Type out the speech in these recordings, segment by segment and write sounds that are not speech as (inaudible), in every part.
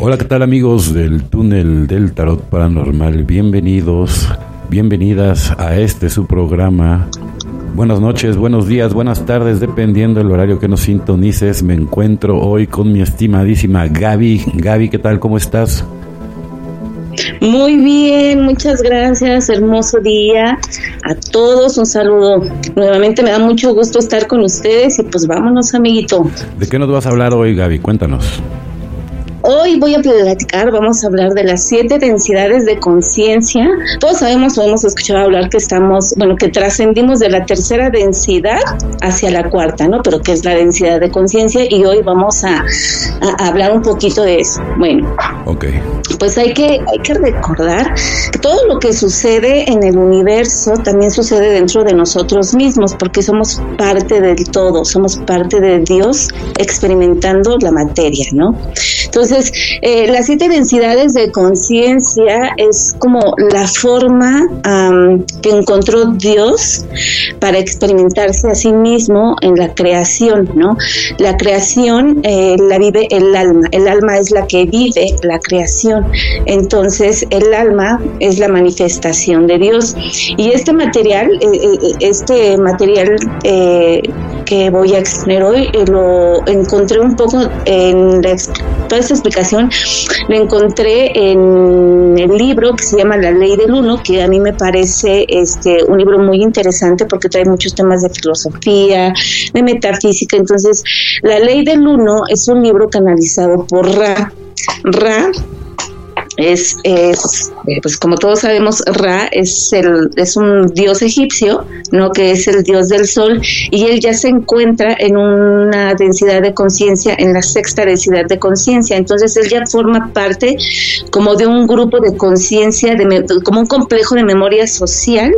Hola, ¿qué tal amigos del túnel del tarot paranormal? Bienvenidos, bienvenidas a este su programa. Buenas noches, buenos días, buenas tardes, dependiendo del horario que nos sintonices. Me encuentro hoy con mi estimadísima Gaby. Gaby, ¿qué tal? ¿Cómo estás? Muy bien, muchas gracias, hermoso día a todos, un saludo. Nuevamente me da mucho gusto estar con ustedes y pues vámonos, amiguito. ¿De qué nos vas a hablar hoy, Gaby? Cuéntanos. Hoy voy a platicar, vamos a hablar de las siete densidades de conciencia. Todos sabemos o hemos escuchado hablar que estamos, bueno, que trascendimos de la tercera densidad hacia la cuarta, ¿no? Pero que es la densidad de conciencia y hoy vamos a, hablar un poquito de eso. Bueno, ok. Pues hay que, hay que recordar que todo lo que sucede en el universo también sucede dentro de nosotros mismos, porque somos parte del todo, somos parte de Dios experimentando la materia, ¿no? Entonces, eh, las siete densidades de conciencia es como la forma que encontró Dios para experimentarse a sí mismo en la creación, ¿no? La creación eh, la vive el alma, el alma es la que vive la creación, entonces el alma es la manifestación de Dios. Y este material, eh, este material que voy a exponer hoy, lo encontré un poco en la, toda esta explicación la encontré en el libro que se llama La Ley del Uno, que a mí me parece este un libro muy interesante porque trae muchos temas de filosofía, de metafísica. Entonces, La Ley del Uno es un libro canalizado por Ra. Ra es, es pues como todos sabemos, Ra es, el, es un dios egipcio, ¿no? que es el dios del sol, y él ya se encuentra en una densidad de conciencia, en la sexta densidad de conciencia. Entonces él ya forma parte como de un grupo de conciencia, como un complejo de memoria social,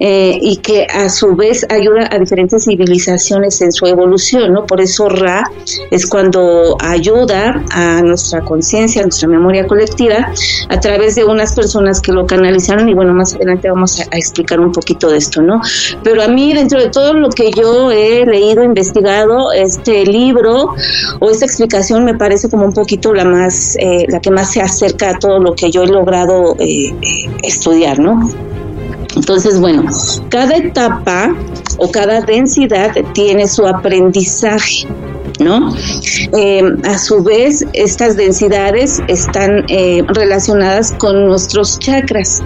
eh, y que a su vez ayuda a diferentes civilizaciones en su evolución. ¿no? Por eso Ra es cuando ayuda a nuestra conciencia, a nuestra memoria colectiva, a través de una personas que lo canalizaron y bueno, más adelante vamos a, explicar un poquito de esto, ¿no? Pero a mí, dentro de todo lo que yo he leído, investigado, este libro o esta explicación me parece como un poquito la más, eh, la que más se acerca a todo lo que yo he logrado eh, eh, estudiar, ¿no? Entonces, bueno, cada etapa o cada densidad tiene su aprendizaje. ¿No? Eh, a su vez, estas densidades están eh, relacionadas con nuestros chakras.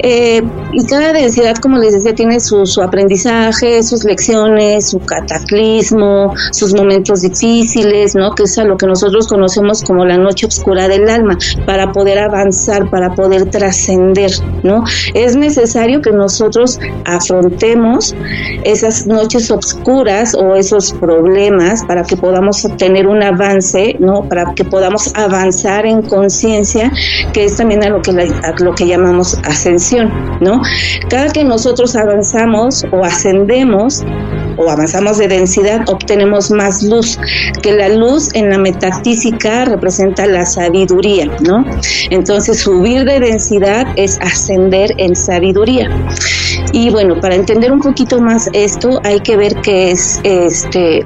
Eh, y cada densidad, como les decía, tiene su, su, aprendizaje, sus lecciones, su cataclismo, sus momentos difíciles, ¿no? Que es a lo que nosotros conocemos como la noche oscura del alma, para poder avanzar, para poder trascender, ¿no? Es necesario que nosotros afrontemos esas noches oscuras o esos problemas para que podamos obtener un avance, ¿no? Para que podamos avanzar en conciencia, que es también a lo que, lo que llamamos ascensión, ¿no? Cada que nosotros avanzamos o ascendemos, o avanzamos de densidad, obtenemos más luz, que la luz en la metafísica representa la sabiduría, ¿no? Entonces subir de densidad es ascender en sabiduría. Y bueno, para entender un poquito más esto, hay que ver qué es este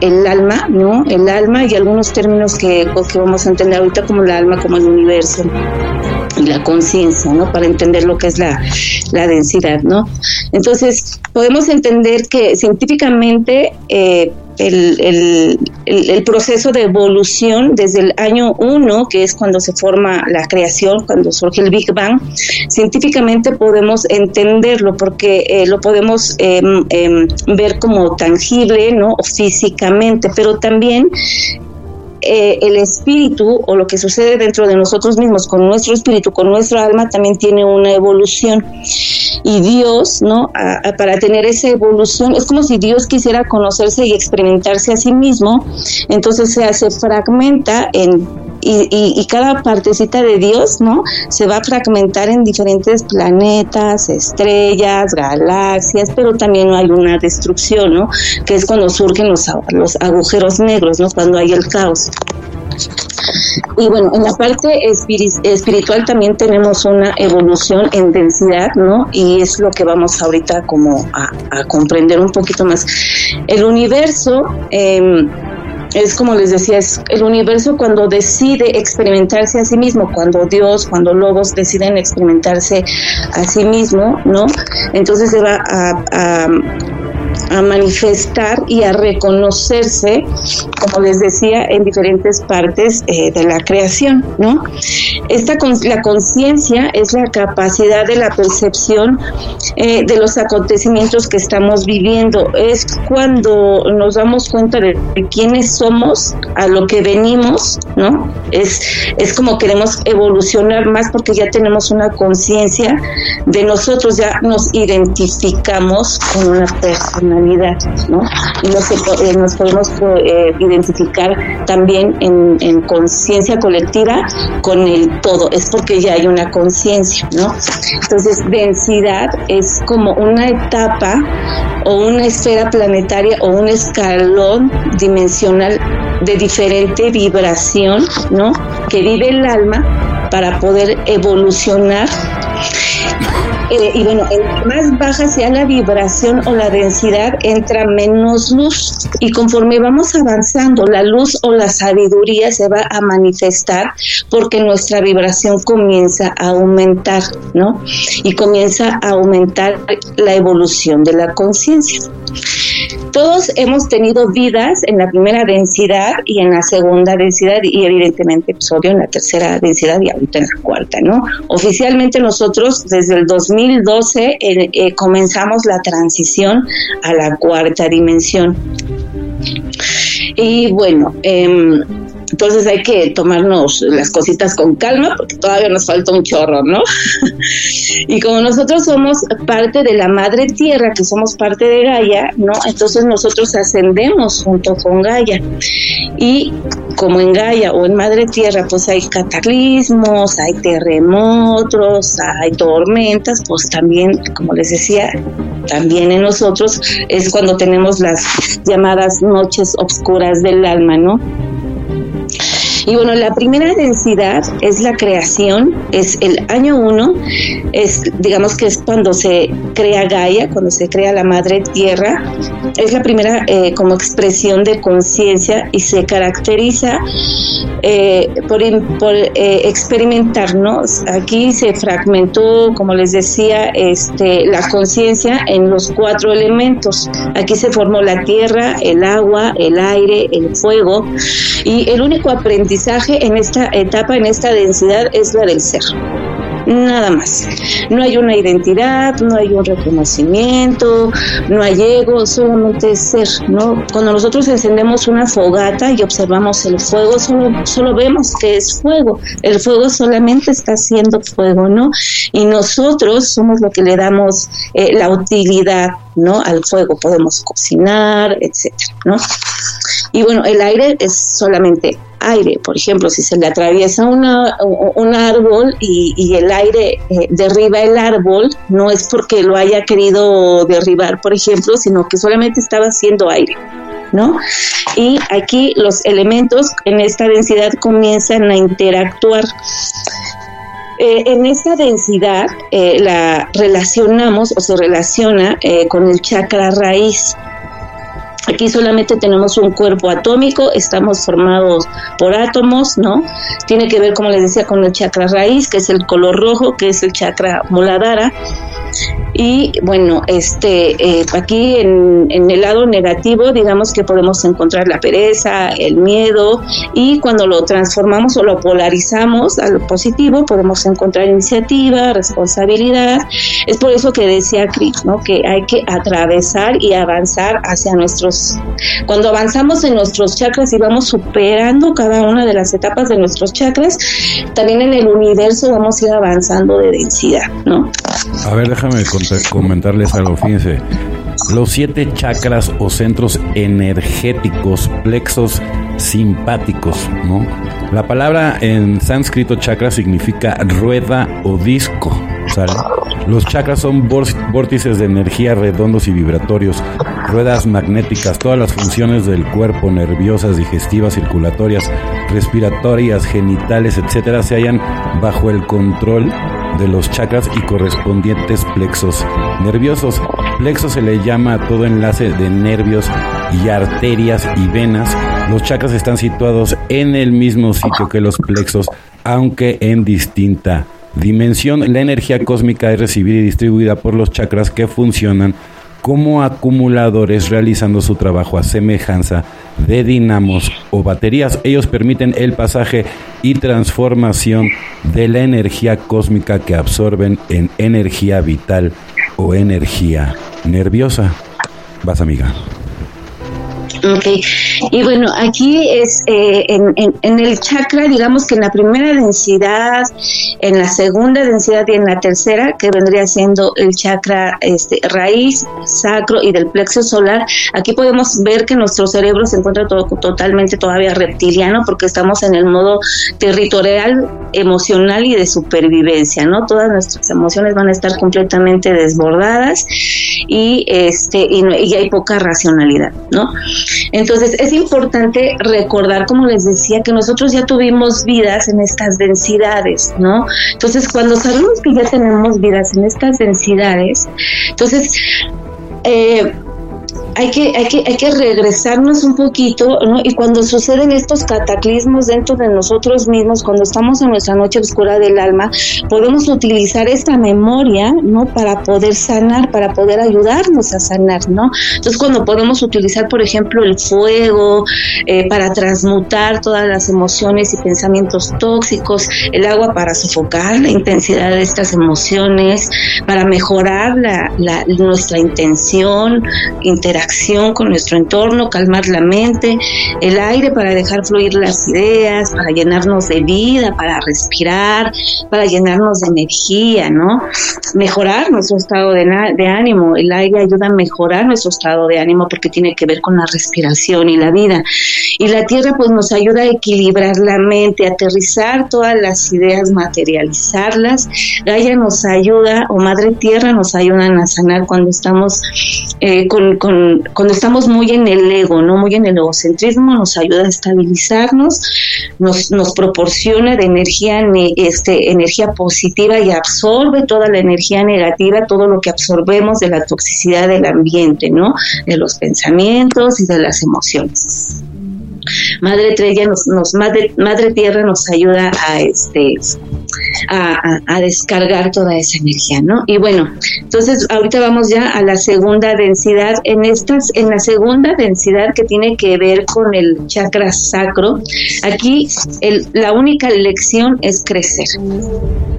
el alma, ¿no? El alma y algunos términos que, que vamos a entender ahorita como el alma, como el universo y la conciencia, ¿no? Para entender lo que es la, la densidad, ¿no? Entonces, podemos entender que científicamente eh, el, el, proceso de evolución desde el año 1, que es cuando se forma la creación, cuando surge el Big Bang, científicamente podemos entenderlo porque eh, lo podemos em, em, ver como tangible, ¿no? O físicamente, pero también eh, el espíritu o lo que sucede dentro de nosotros mismos con nuestro espíritu, con nuestra alma, también tiene una evolución. Y Dios, ¿no? para tener esa evolución, es como si Dios quisiera conocerse y experimentarse a sí mismo, entonces se, se fragmenta en y, cada partecita de Dios, ¿no? Se va a fragmentar en diferentes planetas, estrellas, galaxias, pero también hay una destrucción, ¿no? Que es cuando surgen los, los agujeros negros, ¿no? Cuando hay el caos. Y bueno, en la parte espiritual también tenemos una evolución en densidad, ¿no? Y es lo que vamos ahorita como a, comprender un poquito más. El universo... Eh, es como les decía, es el universo cuando decide experimentarse a sí mismo, cuando Dios, cuando lobos deciden experimentarse a sí mismo, ¿no? Entonces se va a a manifestar y a reconocerse, como les decía, en diferentes partes eh, de la creación, ¿no? Esta la conciencia es la capacidad de la percepción eh, de los acontecimientos que estamos viviendo. Es cuando nos damos cuenta de, quiénes somos, a lo que venimos, ¿no? Es, es como queremos evolucionar más porque ya tenemos una conciencia de nosotros, ya nos identificamos con una persona ¿no? Y nos, eh, nos podemos eh, identificar también en, en conciencia colectiva con el todo, es porque ya hay una conciencia, ¿no? Entonces, densidad es como una etapa o una esfera planetaria o un escalón dimensional de diferente vibración, ¿no? Que vive el alma para poder evolucionar eh, y bueno, más baja sea la vibración o la densidad, entra menos luz. Y conforme vamos avanzando, la luz o la sabiduría se va a manifestar porque nuestra vibración comienza a aumentar, ¿no? Y comienza a aumentar la evolución de la conciencia. Todos hemos tenido vidas en la primera densidad y en la segunda densidad y evidentemente pues, en la tercera densidad y ahorita en la cuarta, ¿no? Oficialmente nosotros desde el 2012 eh, comenzamos la transición a la cuarta dimensión. Y bueno, eh, entonces hay que tomarnos las cositas con calma porque todavía nos falta un chorro, ¿no? (laughs) y como nosotros somos parte de la madre tierra, que somos parte de Gaia, ¿no? Entonces nosotros ascendemos junto con Gaia. Y como en Gaia o en madre tierra, pues hay cataclismos, hay terremotos, hay tormentas, pues también, como les decía, también en nosotros es cuando tenemos las llamadas noches oscuras del alma, ¿no? Y bueno, la primera densidad es la creación, es el año uno, es digamos que es cuando se crea Gaia, cuando se crea la madre tierra, es la primera eh, como expresión de conciencia y se caracteriza eh, por, por eh, experimentarnos. Aquí se fragmentó, como les decía, este, la conciencia en los cuatro elementos. Aquí se formó la tierra, el agua, el aire, el fuego y el único aprendizaje en esta etapa, en esta densidad, es la del ser. Nada más. No hay una identidad, no hay un reconocimiento, no hay ego, solamente es ser. Cuando nosotros encendemos una fogata y observamos el fuego, solo, solo vemos que es fuego. El fuego solamente está haciendo fuego, ¿no? Y nosotros somos lo que le damos eh, la utilidad, ¿no? Al fuego. Podemos cocinar, etcétera, ¿no? Y bueno, el aire es solamente aire. Por ejemplo, si se le atraviesa una, un árbol y, el aire eh, derriba el árbol, no es porque lo haya querido derribar, por ejemplo, sino que solamente estaba haciendo aire. ¿No? Y aquí los elementos en esta densidad comienzan a interactuar. Eh, en esta densidad eh, la relacionamos o se relaciona con el chakra raíz. Aquí solamente tenemos un cuerpo atómico, estamos formados por átomos, ¿no? Tiene que ver, como les decía, con el chakra raíz, que es el color rojo, que es el chakra moladara. Y bueno, este eh, aquí en, el lado negativo, digamos que podemos encontrar la pereza, el miedo, y cuando lo transformamos o lo polarizamos a lo positivo, podemos encontrar iniciativa, responsabilidad. Es por eso que decía Chris, ¿no? Que hay que atravesar y avanzar hacia nuestros. Cuando avanzamos en nuestros chakras y vamos superando cada una de las etapas de nuestros chakras, también en el universo vamos a ir avanzando de densidad, ¿no? A ver, déjame comentarles algo, fíjense. Los siete chakras o centros energéticos, plexos simpáticos, ¿no? La palabra en sánscrito chakra significa rueda o disco. Los chakras son vórtices de energía redondos y vibratorios, ruedas magnéticas, todas las funciones del cuerpo, nerviosas, digestivas, circulatorias, respiratorias, genitales, etcétera, se hallan bajo el control de los chakras y correspondientes plexos nerviosos. Plexo se le llama a todo enlace de nervios y arterias y venas. Los chakras están situados en el mismo sitio que los plexos, aunque en distinta dimensión. La energía cósmica es recibida y distribuida por los chakras que funcionan como acumuladores realizando su trabajo a semejanza de dinamos o baterías. Ellos permiten el pasaje y transformación de la energía cósmica que absorben en energía vital o energía nerviosa. Vas, amiga. Ok, y bueno, aquí es eh, en, en, el chakra, digamos que en la primera densidad, en la segunda densidad y en la tercera, que vendría siendo el chakra este, raíz, sacro y del plexo solar, aquí podemos ver que nuestro cerebro se encuentra todo, totalmente todavía reptiliano porque estamos en el modo territorial, emocional y de supervivencia, ¿no? Todas nuestras emociones van a estar completamente desbordadas y, este, y, y hay poca racionalidad, ¿no? Entonces es importante recordar, como les decía, que nosotros ya tuvimos vidas en estas densidades, ¿no? Entonces cuando sabemos que ya tenemos vidas en estas densidades, entonces eh, hay que, hay que, hay que regresarnos un poquito, ¿no? Y cuando suceden estos cataclismos dentro de nosotros mismos, cuando estamos en nuestra noche oscura del alma, podemos utilizar esta memoria, ¿no? Para poder sanar, para poder ayudarnos a sanar, ¿no? Entonces, cuando podemos utilizar, por ejemplo, el fuego eh, para transmutar todas las emociones y pensamientos tóxicos, el agua para sofocar la intensidad de estas emociones, para mejorar la, nuestra intención, interacción con nuestro entorno, calmar la mente, el aire para dejar fluir las ideas, para llenarnos de vida, para respirar, para llenarnos de energía, ¿no? Mejorar nuestro estado de, ánimo. El aire ayuda a mejorar nuestro estado de ánimo porque tiene que ver con la respiración y la vida. Y la tierra pues nos ayuda a equilibrar la mente, aterrizar todas las ideas, materializarlas. Gaia nos ayuda, o Madre Tierra nos ayudan a sanar cuando estamos eh, con cuando estamos muy en el ego, no muy en el egocentrismo, nos ayuda a estabilizarnos, nos, proporciona de energía, este, energía positiva y absorbe toda la energía negativa, todo lo que absorbemos de la toxicidad del ambiente, ¿no? De los pensamientos y de las emociones. Madre Estrella nos, nos madre, Tierra nos ayuda a este a, descargar toda esa energía, ¿no? Y bueno, entonces ahorita vamos ya a la segunda densidad. En estas, en la segunda densidad que tiene que ver con el chakra sacro, aquí el, la única lección es crecer,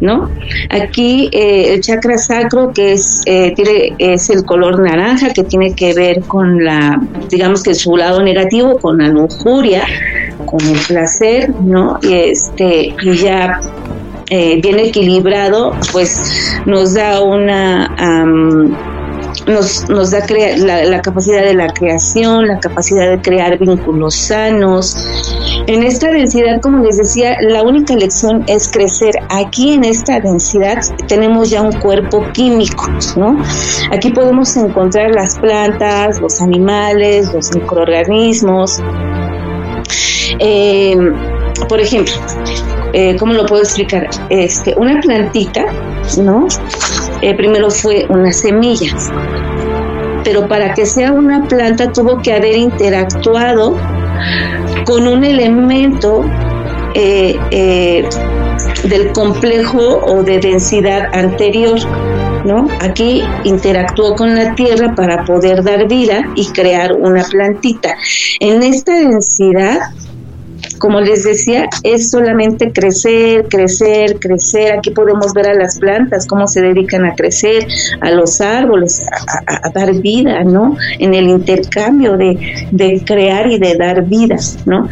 ¿no? Aquí eh, el chakra sacro que es eh, tiene es el color naranja que tiene que ver con la, digamos que su lado negativo, con la lujuria, con el placer, ¿no? Y este y ya eh, bien equilibrado, pues nos da una... nos, nos da la, la, capacidad de la creación, la capacidad de crear vínculos sanos. En esta densidad, como les decía, la única lección es crecer. Aquí en esta densidad tenemos ya un cuerpo químico, ¿no? Aquí podemos encontrar las plantas, los animales, los microorganismos. Eh, por ejemplo, eh, ¿cómo lo puedo explicar? Este, una plantita, ¿no? Eh, primero fue una semilla, pero para que sea una planta tuvo que haber interactuado con un elemento eh, del complejo o de densidad anterior. ¿No? Aquí interactuó con la tierra para poder dar vida y crear una plantita. En esta densidad como les decía, es solamente crecer, crecer, crecer. Aquí podemos ver a las plantas, cómo se dedican a crecer, a los árboles, a, dar vida, ¿no? En el intercambio de, de, crear y de dar vida, ¿no?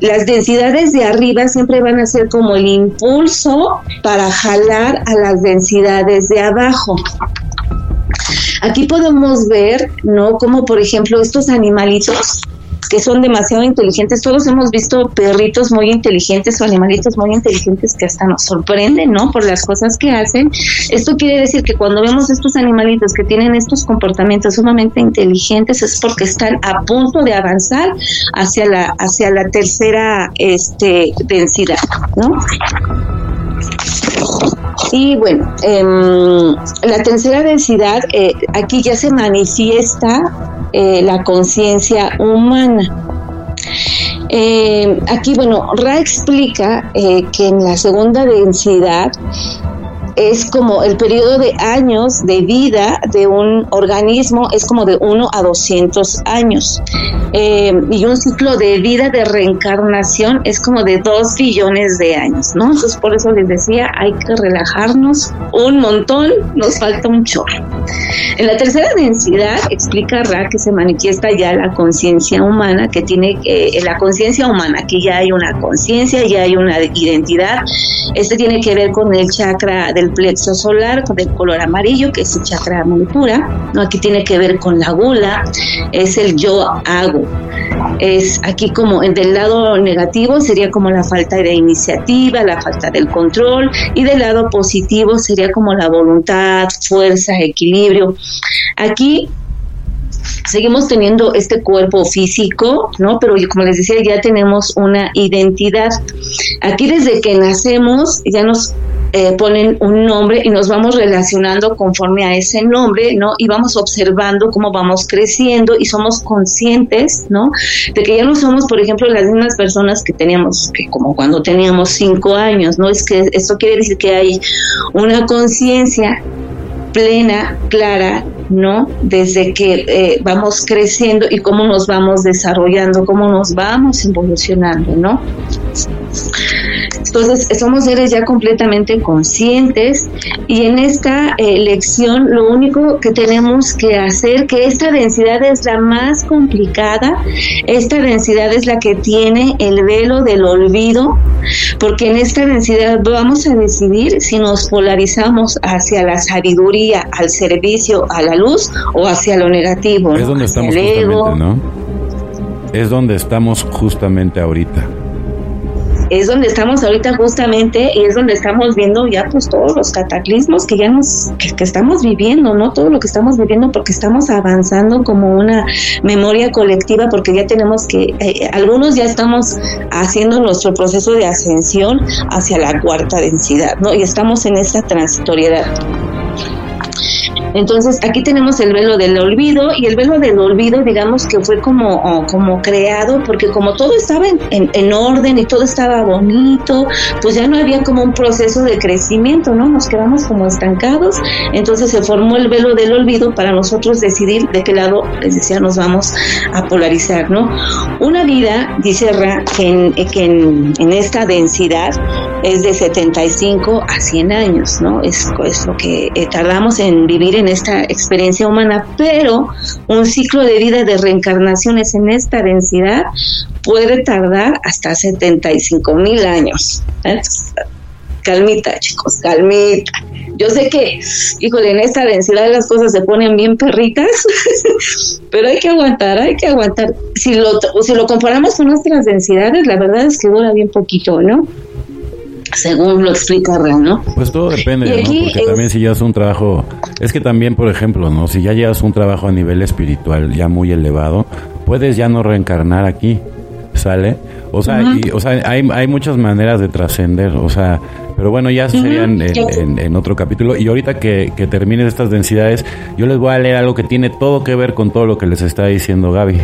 Las densidades de arriba siempre van a ser como el impulso para jalar a las densidades de abajo. Aquí podemos ver, ¿no? Como por ejemplo estos animalitos que son demasiado inteligentes. Todos hemos visto perritos muy inteligentes o animalitos muy inteligentes que hasta nos sorprenden, ¿no? Por las cosas que hacen. Esto quiere decir que cuando vemos estos animalitos que tienen estos comportamientos sumamente inteligentes es porque están a punto de avanzar hacia la hacia la tercera este densidad, ¿no? Y bueno, em, la tercera densidad, eh, aquí ya se manifiesta eh, la conciencia humana. Eh, aquí, bueno, Ra explica que en la segunda densidad es como el periodo de años de vida de un organismo es como de 1 a 200 años. Eh, y un ciclo de vida de reencarnación es como de 2 billones de años, ¿no? Entonces por eso les decía, hay que relajarnos un montón, nos falta un chorro. En la tercera densidad explica Ra que se manifiesta ya la conciencia humana, que tiene eh, la conciencia humana, que ya hay una conciencia, ya hay una identidad. Este tiene que ver con el chakra del plexo solar el color amarillo, que es el chakra manipura. ¿no? Aquí tiene que ver con la gula, es el yo hago. Es aquí como del lado negativo sería como la falta de iniciativa, la falta del control, y del lado positivo sería como la voluntad, fuerza, equilibrio. Aquí seguimos teniendo este cuerpo físico, ¿no? Pero como les decía, ya tenemos una identidad. Aquí desde que nacemos ya nos eh, ponen un nombre y nos vamos relacionando conforme a ese nombre, ¿no? Y vamos observando cómo vamos creciendo y somos conscientes, ¿no? De que ya no somos, por ejemplo, las mismas personas que teníamos, que como cuando teníamos cinco años, ¿no? Es que esto quiere decir que hay una conciencia plena, clara, ¿no? Desde que eh, vamos creciendo y cómo nos vamos desarrollando, cómo nos vamos evolucionando, ¿no? Entonces, somos seres ya completamente conscientes y en esta eh, lección lo único que tenemos que hacer, que esta densidad es la más complicada, esta densidad es la que tiene el velo del olvido, porque en esta densidad vamos a decidir si nos polarizamos hacia la sabiduría, al servicio, a la luz o hacia lo negativo. Es donde estamos justamente, ¿no? Es donde estamos justamente ahorita es donde estamos ahorita justamente y es donde estamos viendo ya pues todos los cataclismos que ya nos que, estamos viviendo, ¿no? Todo lo que estamos viviendo porque estamos avanzando como una memoria colectiva porque ya tenemos que eh, algunos ya estamos haciendo nuestro proceso de ascensión hacia la cuarta densidad, ¿no? Y estamos en esa transitoriedad. Entonces, aquí tenemos el velo del olvido y el velo del olvido, digamos que fue como, como creado porque como todo estaba en, en, orden y todo estaba bonito, pues ya no había como un proceso de crecimiento, ¿no? Nos quedamos como estancados. Entonces se formó el velo del olvido para nosotros decidir de qué lado, les decía, nos vamos a polarizar, ¿no? Una vida, dice Ra, que en, en, en esta densidad es de 75 a 100 años, ¿no? Es, lo que eh, tardamos en vivir en esta experiencia humana, pero un ciclo de vida de reencarnaciones en esta densidad puede tardar hasta 75 mil años. calmita, chicos, calmita. Yo sé que, híjole, en esta densidad las cosas se ponen bien perritas, (laughs) pero hay que aguantar, hay que aguantar. Si lo, si lo comparamos con nuestras densidades, la verdad es que dura bien poquito, ¿no? Según lo explica Ren, ¿no? Pues todo depende, ¿no? Porque también si ya es un trabajo, es que también, por ejemplo, ¿no? Si ya llevas un trabajo a nivel espiritual ya muy elevado, puedes ya no reencarnar aquí, ¿sale? O sea, y, o sea hay, hay muchas maneras de trascender, o sea, pero bueno, ya serían en, en, otro capítulo. Y ahorita que, que terminen estas densidades, yo les voy a leer algo que tiene todo que ver con todo lo que les está diciendo Gaby.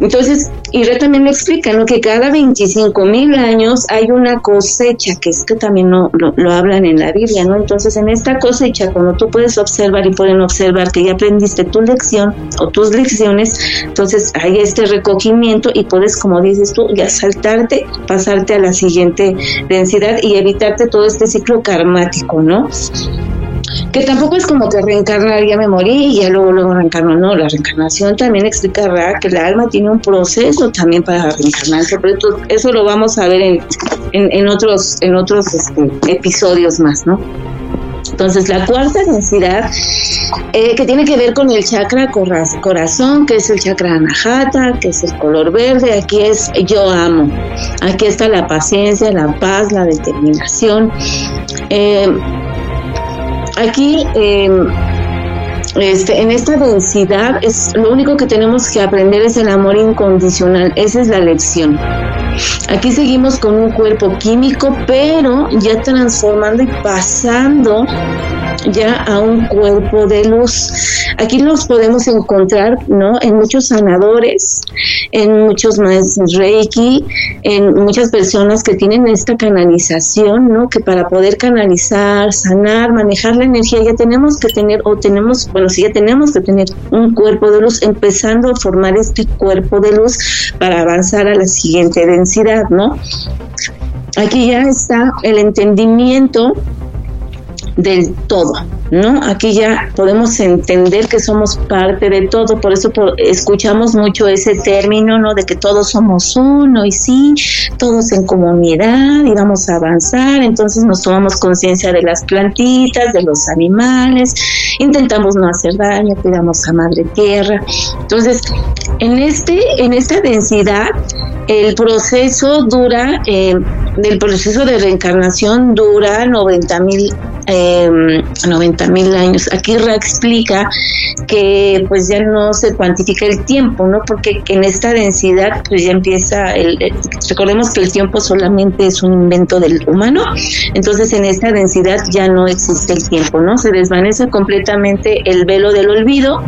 Entonces, y también me explica ¿no? que cada 25 mil años hay una cosecha, que es que también no, lo, hablan en la Biblia, ¿no? Entonces, en esta cosecha, cuando tú puedes observar y pueden observar que ya aprendiste tu lección o tus lecciones, entonces hay este recogimiento y puedes, como dices tú, ya saltarte, pasarte a la siguiente densidad y evitarte todo este ciclo karmático, ¿no? Que tampoco es como que reencarnar, ya me morí y ya luego, luego reencarno, no, la reencarnación también explica que el alma tiene un proceso también para reencarnarse, pero eso lo vamos a ver en, en, otros, en otros este, episodios más, ¿no? Entonces, la cuarta densidad, eh, que tiene que ver con el chakra corazón, que es el chakra anahata, que es el color verde, aquí es yo amo. Aquí está la paciencia, la paz, la determinación. Eh, aquí em, este, en esta densidad es lo único que tenemos que aprender es el amor incondicional. Esa es la lección. Aquí seguimos con un cuerpo químico, pero ya transformando y pasando ya a un cuerpo de luz. Aquí los podemos encontrar, ¿no? En muchos sanadores, en muchos maestros Reiki, en muchas personas que tienen esta canalización, ¿no? Que para poder canalizar, sanar, manejar la energía ya tenemos que tener o tenemos, bueno, sí ya tenemos que tener un cuerpo de luz, empezando a formar este cuerpo de luz para avanzar a la siguiente densidad, ¿no? Aquí ya está el entendimiento del todo, ¿no? Aquí ya podemos entender que somos parte de todo, por eso escuchamos mucho ese término, ¿no? De que todos somos uno y sí, todos en comunidad y vamos a avanzar, entonces nos tomamos conciencia de las plantitas, de los animales, intentamos no hacer daño, cuidamos a Madre Tierra. Entonces, en este, en esta densidad, el proceso dura, eh, el proceso de reencarnación dura 90 mil eh, 90 mil años. Aquí Ra explica que pues ya no se cuantifica el tiempo, ¿no? Porque en esta densidad pues ya empieza, el, recordemos que el tiempo solamente es un invento del humano, entonces en esta densidad ya no existe el tiempo, ¿no? Se desvanece completamente el velo del olvido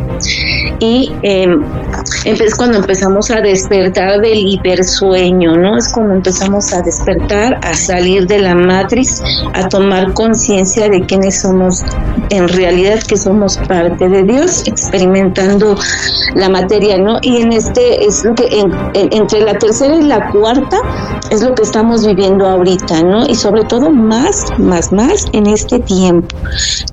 y eh, es cuando empezamos a despertar del hipersueño, ¿no? Es cuando empezamos a despertar, a salir de la matriz, a tomar conciencia de quiénes somos en realidad, que somos parte de Dios, experimentando la materia, ¿no? Y en este es lo que entre la tercera y la cuarta es lo que estamos viviendo ahorita, ¿no? Y sobre todo más, más, más en este tiempo,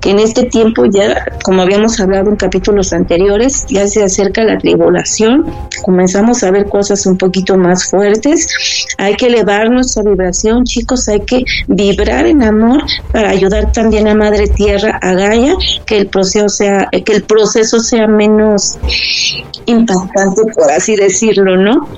que en este tiempo ya, como habíamos hablado en capítulos anteriores, ya se acerca la tribulación, comenzamos a ver cosas un poquito más fuertes, hay que elevar nuestra vibración, chicos, hay que vibrar en amor para ayudar también a Madre Tierra, a Gaia, que el proceso sea, que el proceso sea menos impactante, por así decirlo, ¿no?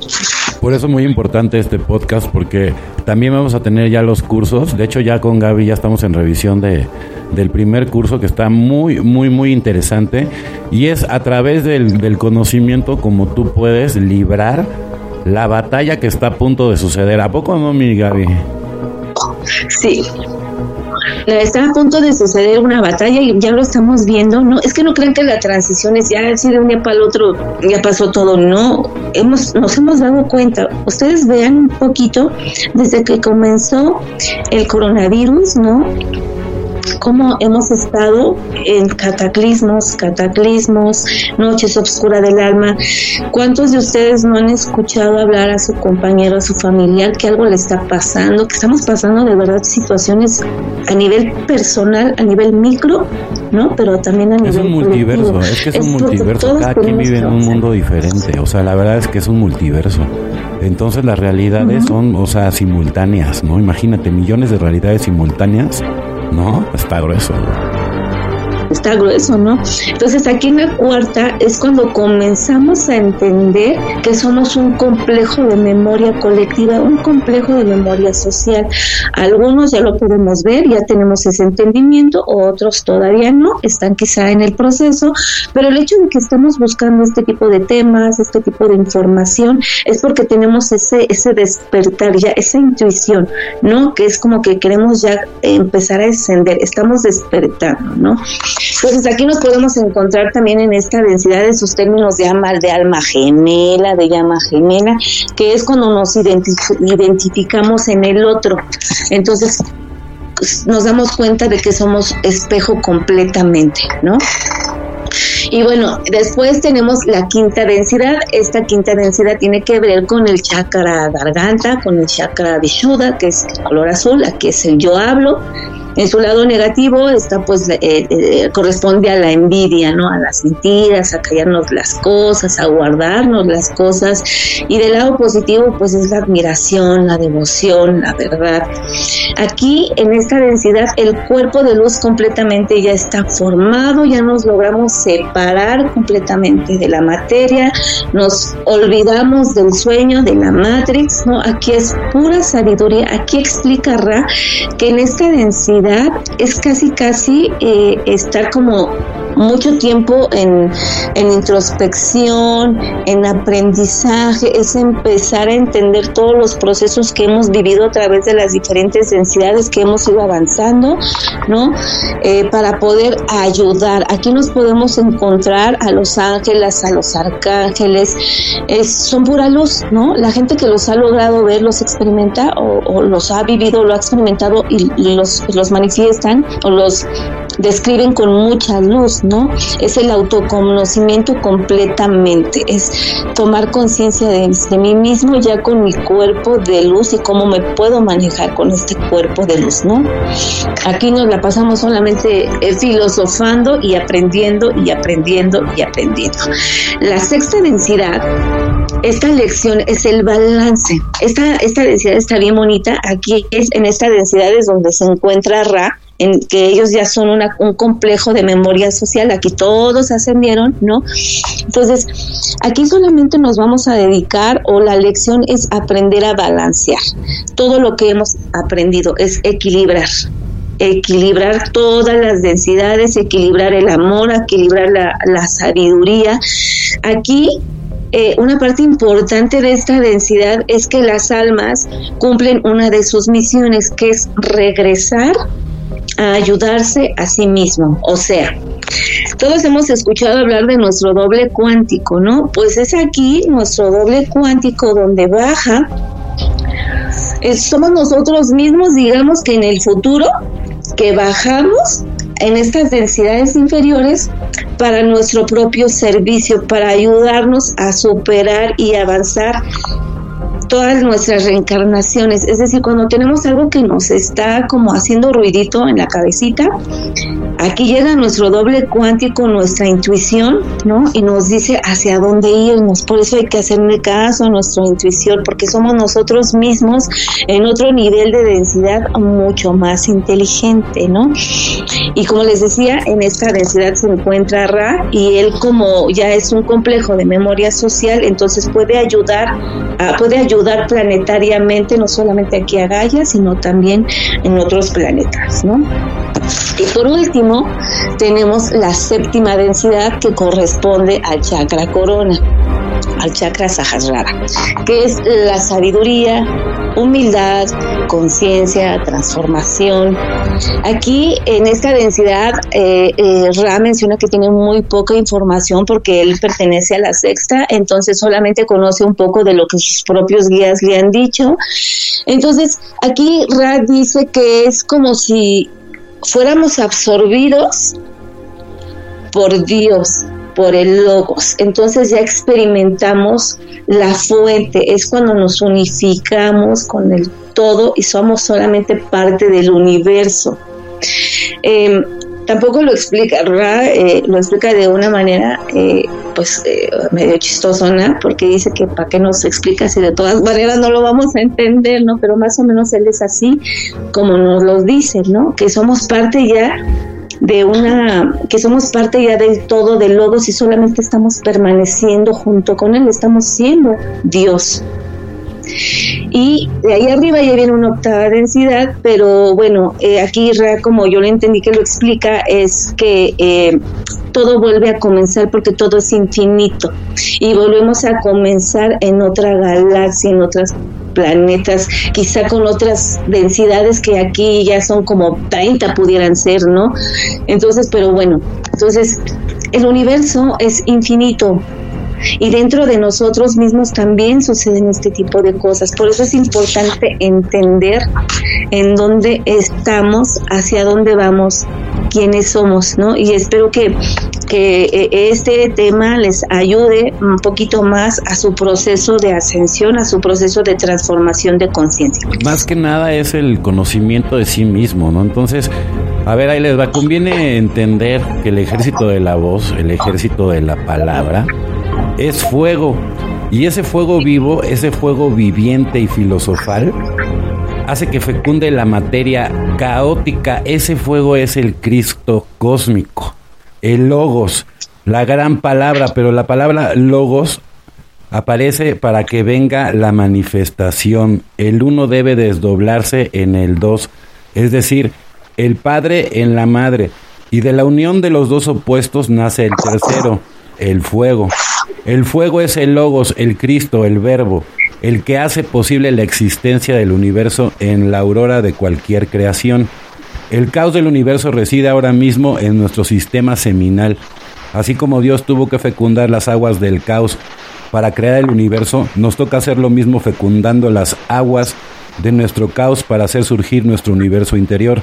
Por eso muy importante este podcast, porque también vamos a tener ya los cursos. De hecho, ya con Gaby ya estamos en revisión de, del primer curso que está muy, muy, muy interesante. Y es a través del, del conocimiento como tú puedes librar la batalla que está a punto de suceder. ¿A poco no, mi Gaby? Sí, está a punto de suceder una batalla y ya lo estamos viendo. No, es que no crean que la transición es ya así de un día para el otro, ya pasó todo. No, hemos, nos hemos dado cuenta. Ustedes vean un poquito desde que comenzó el coronavirus, ¿no? Cómo hemos estado en cataclismos, cataclismos, noches oscuras del alma. ¿Cuántos de ustedes no han escuchado hablar a su compañero, a su familiar, que algo le está pasando, que estamos pasando de verdad situaciones a nivel personal, a nivel micro, ¿no? Pero también a nivel Es un multiverso, es que es, un multiverso, cada quien vive en un mundo diferente, o sea, la verdad es que es un multiverso. Entonces las realidades son, o sea, simultáneas, ¿no? Imagínate, millones de realidades simultáneas no, está grueso está grueso, ¿no? Entonces aquí en la cuarta es cuando comenzamos a entender que somos un complejo de memoria colectiva, un complejo de memoria social. Algunos ya lo podemos ver, ya tenemos ese entendimiento, otros todavía no, están quizá en el proceso, pero el hecho de que estamos buscando este tipo de temas, este tipo de información, es porque tenemos ese, ese despertar, ya esa intuición, ¿no? Que es como que queremos ya empezar a descender, estamos despertando, ¿no? Entonces aquí nos podemos encontrar también en esta densidad de sus términos de alma, de alma gemela, de llama gemela, que es cuando nos identificamos en el otro. Entonces nos damos cuenta de que somos espejo completamente, ¿no? Y bueno, después tenemos la quinta densidad. Esta quinta densidad tiene que ver con el chakra garganta, con el chakra vishuddha, que es color azul, aquí es el yo hablo, en su lado negativo está pues eh, eh, corresponde a la envidia, ¿no? A las mentiras, a callarnos las cosas, a guardarnos las cosas. Y del lado positivo pues es la admiración, la devoción, la verdad. Aquí en esta densidad el cuerpo de luz completamente ya está formado, ya nos logramos separar completamente de la materia, nos olvidamos del sueño, de la matrix, ¿no? Aquí es pura sabiduría, aquí explica Ra que en esta densidad es casi casi eh, estar como mucho tiempo en, en introspección, en aprendizaje, es empezar a entender todos los procesos que hemos vivido a través de las diferentes densidades que hemos ido avanzando, ¿no? Eh, para poder ayudar. Aquí nos podemos encontrar a los ángeles, a los arcángeles, es, son pura luz, ¿no? La gente que los ha logrado ver, los experimenta o, los ha vivido, lo ha experimentado y, los, los manifiestan o los describen con mucha luz, ¿no? Es el autoconocimiento completamente, es tomar conciencia de, mí mismo ya con mi cuerpo de luz y cómo me puedo manejar con este cuerpo de luz, ¿no? Aquí nos la pasamos solamente eh, filosofando y aprendiendo y aprendiendo y aprendiendo. La sexta densidad, esta lección es el balance. Esta, esta densidad está bien bonita. Aquí es en esta densidad es donde se encuentra Ra, en que ellos ya son un complejo de memoria social, aquí todos ascendieron, ¿no? Entonces, aquí solamente nos vamos a dedicar o la lección es aprender a balancear. Todo lo que hemos aprendido es equilibrar equilibrar todas las densidades, equilibrar el amor, equilibrar la, sabiduría. Aquí eh, una parte importante de esta densidad es que las almas cumplen una de sus misiones, que es regresar a ayudarse a sí mismo. O sea, todos hemos escuchado hablar de nuestro doble cuántico, ¿no? Pues es aquí nuestro doble cuántico donde baja. somos nosotros mismos, digamos que en el futuro, que bajamos en estas densidades inferiores para nuestro propio servicio, para ayudarnos a superar y avanzar todas nuestras reencarnaciones. Es decir, cuando tenemos algo que nos está como haciendo ruidito en la cabecita, aquí llega nuestro doble cuántico, nuestra intuición, ¿no? Y nos dice hacia dónde irnos. Por eso hay que hacerle caso a nuestra intuición, porque somos nosotros mismos en otro nivel de densidad mucho más inteligente, ¿no? Y como les decía, en esta densidad se encuentra Ra y él como ya es un complejo de memoria social, entonces puede ayudar, puede ayudar ayudar planetariamente, no solamente aquí a Gaia, sino también en otros planetas, ¿no? Y por último, tenemos la séptima densidad que corresponde al chakra corona, al chakra Sahasrara, que es la sabiduría, humildad, conciencia, transformación. Aquí en esta densidad, eh, eh, Ra menciona que tiene muy poca información porque él pertenece a la sexta, entonces solamente conoce un poco de lo que sus propios guías le han dicho. Entonces, aquí Ra dice que es como si fuéramos absorbidos por Dios, por el logos. Entonces ya experimentamos la fuente, es cuando nos unificamos con el todo y somos solamente parte del universo. Em, tampoco lo explica, eh, lo explica de una manera eh, pues eh, medio chistosona, porque dice que para qué nos explica si de todas maneras no lo vamos a entender, ¿no? Pero más o menos él es así como nos lo dice, ¿no? Que somos parte ya de una, que somos parte ya del todo del lodo si solamente estamos permaneciendo junto con él, estamos siendo Dios. Y de ahí arriba ya viene una octava densidad, pero bueno, eh, aquí como yo le entendí que lo explica, es que eh, todo vuelve a comenzar porque todo es infinito y volvemos a comenzar en otra galaxia, en otras planetas, quizá con otras densidades que aquí ya son como 30 pudieran ser, ¿no? Entonces, pero bueno, entonces el universo es infinito, y dentro de nosotros mismos también suceden este tipo de cosas. Por eso es importante entender en dónde estamos, hacia dónde vamos, quiénes somos, ¿no? Y espero que, que eh, este tema les ayude un poquito más a su proceso de ascensión, a su proceso de transformación de conciencia. Más que nada es el conocimiento de sí mismo, ¿no? Entonces, a ver, ahí les va, conviene entender que el ejército de la voz, el ejército de la palabra, es fuego. Y ese fuego vivo, ese fuego viviente y filosofal, hace que fecunde la materia caótica. Ese fuego es el Cristo cósmico, el logos, la gran palabra, pero la palabra logos aparece para que venga la manifestación. El uno debe desdoblarse en el dos, es decir, el Padre en la Madre. Y de la unión de los dos opuestos nace el tercero, el fuego. El fuego es el logos, el Cristo, el verbo, el que hace posible la existencia del universo en la aurora de cualquier creación. El caos del universo reside ahora mismo en nuestro sistema seminal. Así como Dios tuvo que fecundar las aguas del caos para crear el universo, nos toca hacer lo mismo fecundando las aguas de nuestro caos para hacer surgir nuestro universo interior.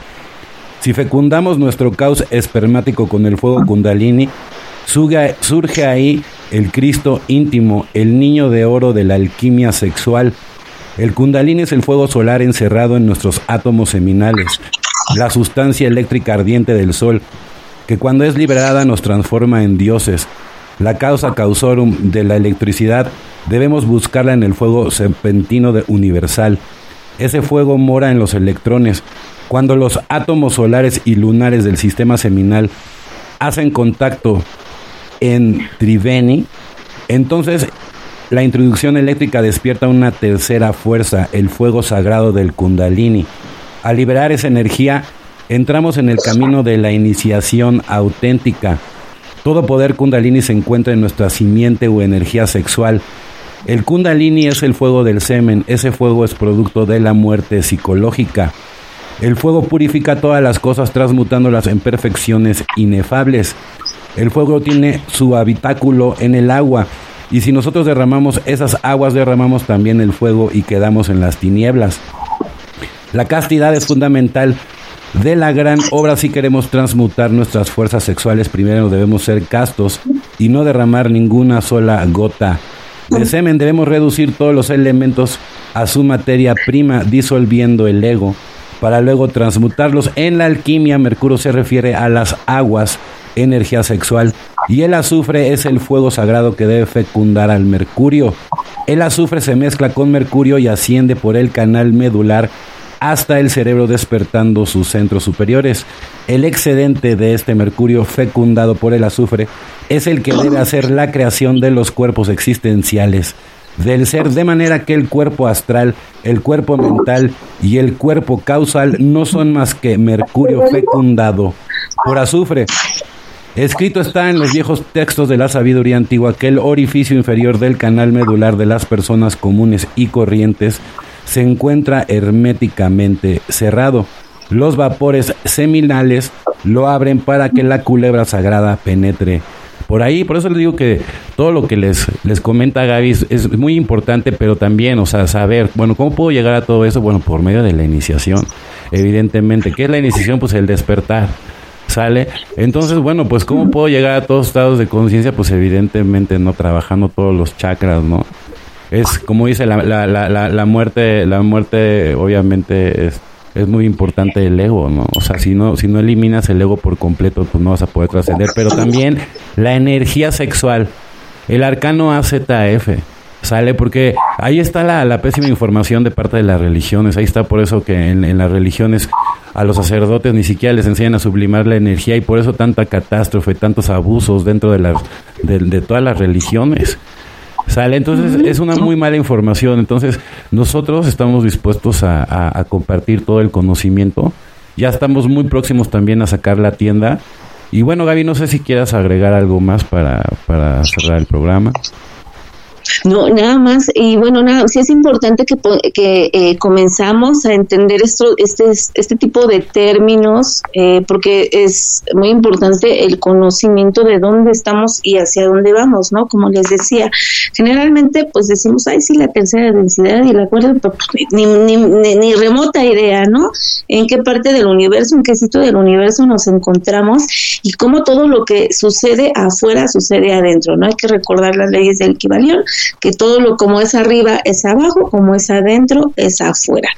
Si fecundamos nuestro caos espermático con el fuego kundalini, surge ahí el Cristo íntimo, el niño de oro de la alquimia sexual. El kundalini es el fuego solar encerrado en nuestros átomos seminales, la sustancia eléctrica ardiente del sol, que cuando es liberada nos transforma en dioses. La causa causorum de la electricidad debemos buscarla en el fuego serpentino de universal. Ese fuego mora en los electrones. Cuando los átomos solares y lunares del sistema seminal hacen contacto en Triveni, entonces la introducción eléctrica despierta una tercera fuerza, el fuego sagrado del Kundalini. Al liberar esa energía, entramos en el camino de la iniciación auténtica. Todo poder Kundalini se encuentra en nuestra simiente o energía sexual. El Kundalini es el fuego del semen, ese fuego es producto de la muerte psicológica. El fuego purifica todas las cosas transmutándolas en perfecciones inefables. El fuego tiene su habitáculo en el agua y si nosotros derramamos esas aguas, derramamos también el fuego y quedamos en las tinieblas. La castidad es fundamental de la gran obra si queremos transmutar nuestras fuerzas sexuales. Primero debemos ser castos y no derramar ninguna sola gota de semen. Debemos reducir todos los elementos a su materia prima, disolviendo el ego, para luego transmutarlos. En la alquimia, Mercurio se refiere a las aguas energía sexual y el azufre es el fuego sagrado que debe fecundar al mercurio. El azufre se mezcla con mercurio y asciende por el canal medular hasta el cerebro despertando sus centros superiores. El excedente de este mercurio fecundado por el azufre es el que debe hacer la creación de los cuerpos existenciales del ser, de manera que el cuerpo astral, el cuerpo mental y el cuerpo causal no son más que mercurio fecundado por azufre. Escrito está en los viejos textos de la sabiduría antigua que el orificio inferior del canal medular de las personas comunes y corrientes se encuentra herméticamente cerrado. Los vapores seminales lo abren para que la culebra sagrada penetre por ahí. Por eso les digo que todo lo que les, les comenta Gaby es, es, muy importante, pero también, o sea, saber, bueno, ¿cómo puedo llegar a todo eso? Bueno, por medio de la iniciación, evidentemente. ¿Qué es la iniciación? Pues el despertar. ¿Sale? Entonces, bueno, pues ¿cómo puedo llegar a todos estados de conciencia? Pues evidentemente no trabajando todos los chakras, ¿no? Es como dice la, la, la, la muerte, la muerte obviamente es, es muy importante el ego, ¿no? O sea, si no, si no eliminas el ego por completo, pues no vas a poder trascender. Pero también la energía sexual, el arcano AZF, sale porque ahí está la, la, pésima información de parte de las religiones, ahí está por eso que en, en, las religiones a los sacerdotes ni siquiera les enseñan a sublimar la energía y por eso tanta catástrofe, tantos abusos dentro de, las, de, de todas las religiones. Sale, entonces es una muy mala información. Entonces, nosotros estamos dispuestos a, a, a, compartir todo el conocimiento. Ya estamos muy próximos también a sacar la tienda. Y bueno, Gaby, no sé si quieras agregar algo más para, para cerrar el programa. No, nada más. Y bueno, nada, sí es importante que, que eh, comenzamos a entender esto, este, este tipo de términos, eh, porque es muy importante el conocimiento de dónde estamos y hacia dónde vamos, ¿no? Como les decía, generalmente pues decimos, ay, sí, la tercera densidad y la cuarta, pues, ni, ni, ni, ni remota idea, ¿no? En qué parte del universo, en qué sitio del universo nos encontramos y cómo todo lo que sucede afuera sucede adentro, ¿no? Hay que recordar las leyes del equivalión que todo lo como es arriba es abajo, como es adentro es afuera.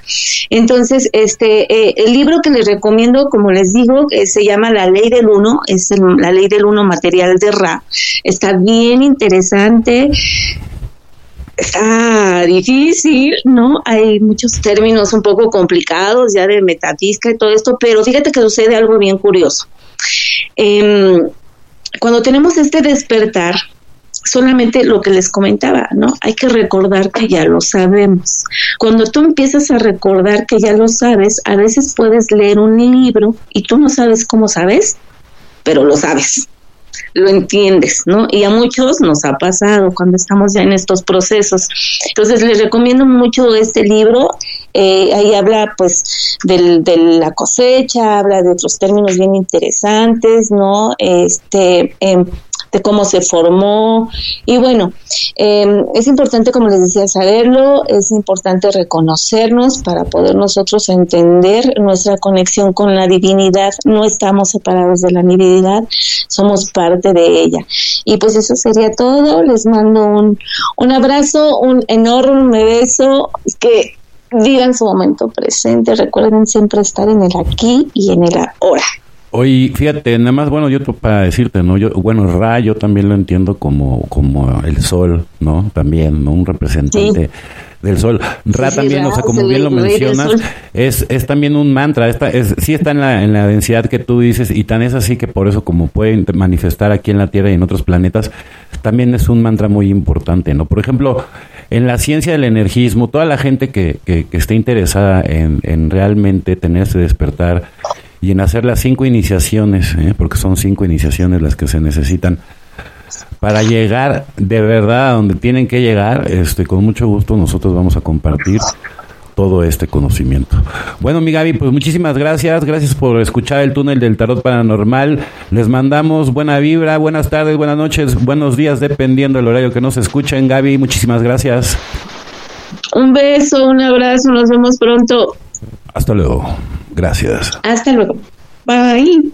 Entonces, este, eh, el libro que les recomiendo, como les digo, eh, se llama La Ley del Uno, es la Ley del Uno material de Ra. Está bien interesante está difícil, ¿no? Hay muchos términos un poco complicados ya de metafísica y todo esto, pero fíjate que sucede algo bien curioso. Eh, cuando tenemos este despertar, solamente lo que les comentaba, ¿no? Hay que recordar que ya lo sabemos. Cuando tú empiezas a recordar que ya lo sabes, a veces puedes leer un libro y tú no sabes cómo sabes, pero lo sabes lo entiendes, ¿no? Y a muchos nos ha pasado cuando estamos ya en estos procesos. Entonces les recomiendo mucho este libro. Eh, ahí habla pues del, de la cosecha, habla de otros términos bien interesantes, ¿no? Este, eh, de cómo se formó. Y bueno, em, es importante, como les decía, saberlo, es importante reconocernos para poder nosotros entender nuestra conexión con la divinidad. No estamos separados de la divinidad, somos parte de ella. Y pues eso sería todo. Les mando un, un abrazo, un enorme beso. Que digan su momento presente. Recuerden siempre estar en el aquí y en el ahora. Oye, fíjate, nada más, bueno, yo para decirte, ¿no? Yo, bueno, Ra yo también lo entiendo como, como el sol, ¿no? También, ¿no? Un representante del sol. Ra también, o sea, como bien lo mencionas, es, es también un mantra, esta, es, sí está en la, en la densidad que tú dices y tan es así que por eso como puede manifestar aquí en la Tierra y en otros planetas, también es un mantra muy importante, ¿no? Por ejemplo, en la ciencia del energismo, toda la gente que, que, que esté interesada en, en realmente tener ese despertar, y en hacer las cinco iniciaciones, ¿eh? porque son cinco iniciaciones las que se necesitan para llegar de verdad a donde tienen que llegar. Este, con mucho gusto nosotros vamos a compartir todo este conocimiento. Bueno, mi Gaby, pues muchísimas gracias. Gracias por escuchar el túnel del tarot paranormal. Les mandamos buena vibra, buenas tardes, buenas noches, buenos días, dependiendo del horario que nos escuchen. Gaby, muchísimas gracias. Un beso, un abrazo, nos vemos pronto. Hasta luego. Gracias. Hasta luego. Bye.